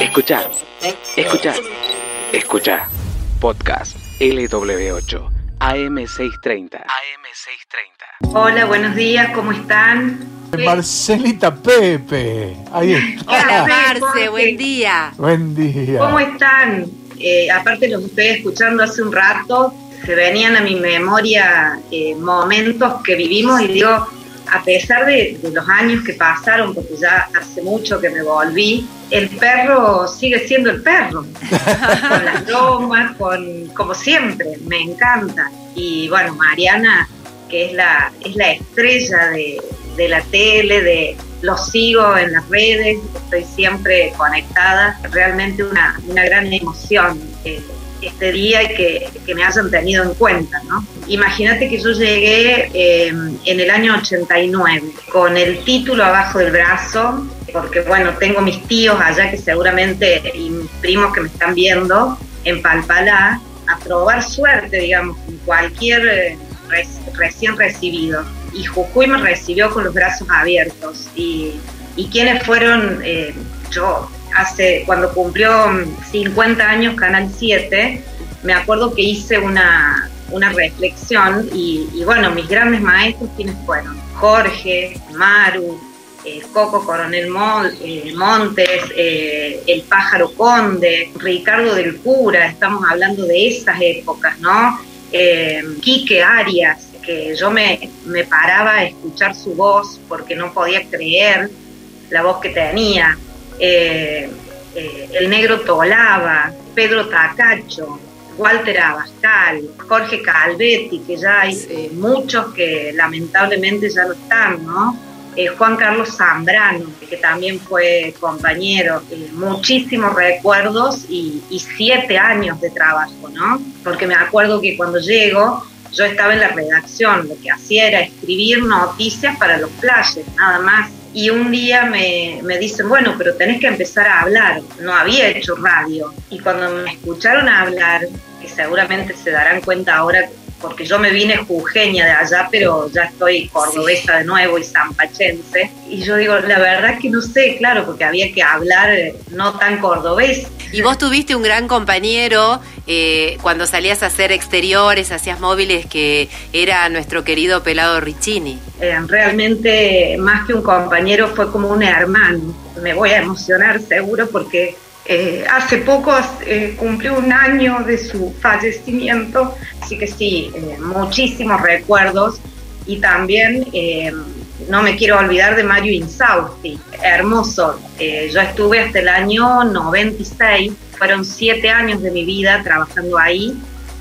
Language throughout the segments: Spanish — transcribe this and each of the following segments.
Escuchar, escuchar, escuchar. Podcast LW8 AM630. AM630. Hola, buenos días, ¿cómo están? Marcelita Pepe. Ahí está. Hola, Marce, buen día. Buen día. ¿Cómo están? Eh, aparte los estoy escuchando hace un rato, se venían a mi memoria eh, momentos que vivimos y digo, a pesar de, de los años que pasaron, porque ya hace mucho que me volví, el perro sigue siendo el perro, con las bromas, con, como siempre, me encanta. Y bueno, Mariana, que es la, es la estrella de, de la tele, de los sigo en las redes, estoy siempre conectada, realmente una, una gran emoción eh, este día y que, que, me hayan tenido en cuenta, ¿no? Imagínate que yo llegué eh, en el año 89 con el título abajo del brazo, porque bueno, tengo mis tíos allá que seguramente, y mis primos que me están viendo en Palpalá, a probar suerte, digamos, con cualquier eh, recién recibido. Y Jujuy me recibió con los brazos abiertos. Y, y quienes fueron, eh, yo, hace, cuando cumplió 50 años Canal 7, me acuerdo que hice una, una reflexión y, bueno, mis grandes maestros, quienes fueron? Jorge, Maru, eh, Coco Coronel Mon, eh, Montes, eh, El Pájaro Conde, Ricardo del Cura, estamos hablando de esas épocas, ¿no? Quique Arias, que yo me, me paraba a escuchar su voz porque no podía creer la voz que tenía. Eh, eh, el negro Tolaba, Pedro Tacacho, Walter Abascal, Jorge Calvetti, que ya hay eh, muchos que lamentablemente ya no están, ¿no? Eh, Juan Carlos Zambrano, que también fue compañero, muchísimos recuerdos y, y siete años de trabajo, ¿no? Porque me acuerdo que cuando llego, yo estaba en la redacción, lo que hacía era escribir noticias para los flashes, nada más. Y un día me, me, dicen, bueno, pero tenés que empezar a hablar. No había hecho radio. Y cuando me escucharon hablar, que seguramente se darán cuenta ahora, porque yo me vine jujeña de allá, pero ya estoy cordobesa de nuevo y zampachense. Y yo digo, la verdad que no sé, claro, porque había que hablar no tan cordobés. Y vos tuviste un gran compañero eh, cuando salías a hacer exteriores, hacías móviles, que era nuestro querido pelado Riccini. Eh, realmente, más que un compañero, fue como un hermano. Me voy a emocionar seguro porque eh, hace poco eh, cumplió un año de su fallecimiento, así que sí, eh, muchísimos recuerdos y también no me quiero olvidar de Mario Insausti, hermoso. yo estuve hasta el año 96, fueron siete años de mi vida trabajando ahí,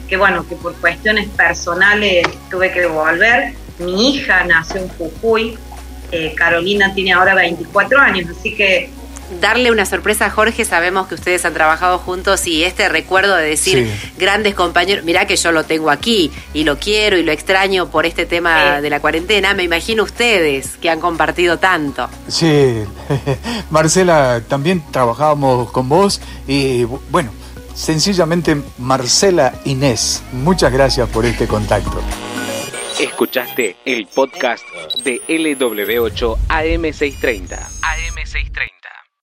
que bueno, que por cuestiones personales tuve que volver. Mi hija nació en Jujuy, Carolina tiene ahora 24 años, así que darle una sorpresa a Jorge, sabemos que ustedes han trabajado juntos y este recuerdo de decir sí. grandes compañeros, mirá que yo lo tengo aquí y lo quiero y lo extraño por este tema sí. de la cuarentena, me imagino ustedes que han compartido tanto. Sí, Marcela, también trabajábamos con vos y bueno, sencillamente Marcela Inés, muchas gracias por este contacto. Escuchaste el podcast de LW8 AM630.